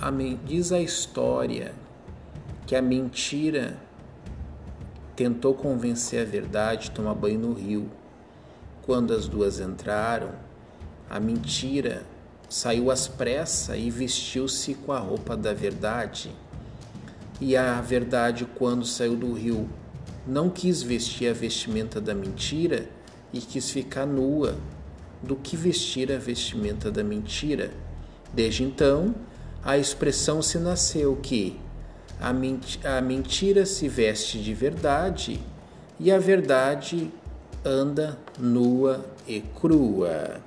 a, diz a história que a mentira tentou convencer a verdade a tomar banho no rio. Quando as duas entraram, a mentira saiu às pressas e vestiu-se com a roupa da verdade. E a verdade, quando saiu do rio, não quis vestir a vestimenta da mentira e quis ficar nua do que vestir a vestimenta da mentira. Desde então, a expressão se nasceu que a, a mentira se veste de verdade e a verdade anda nua e crua.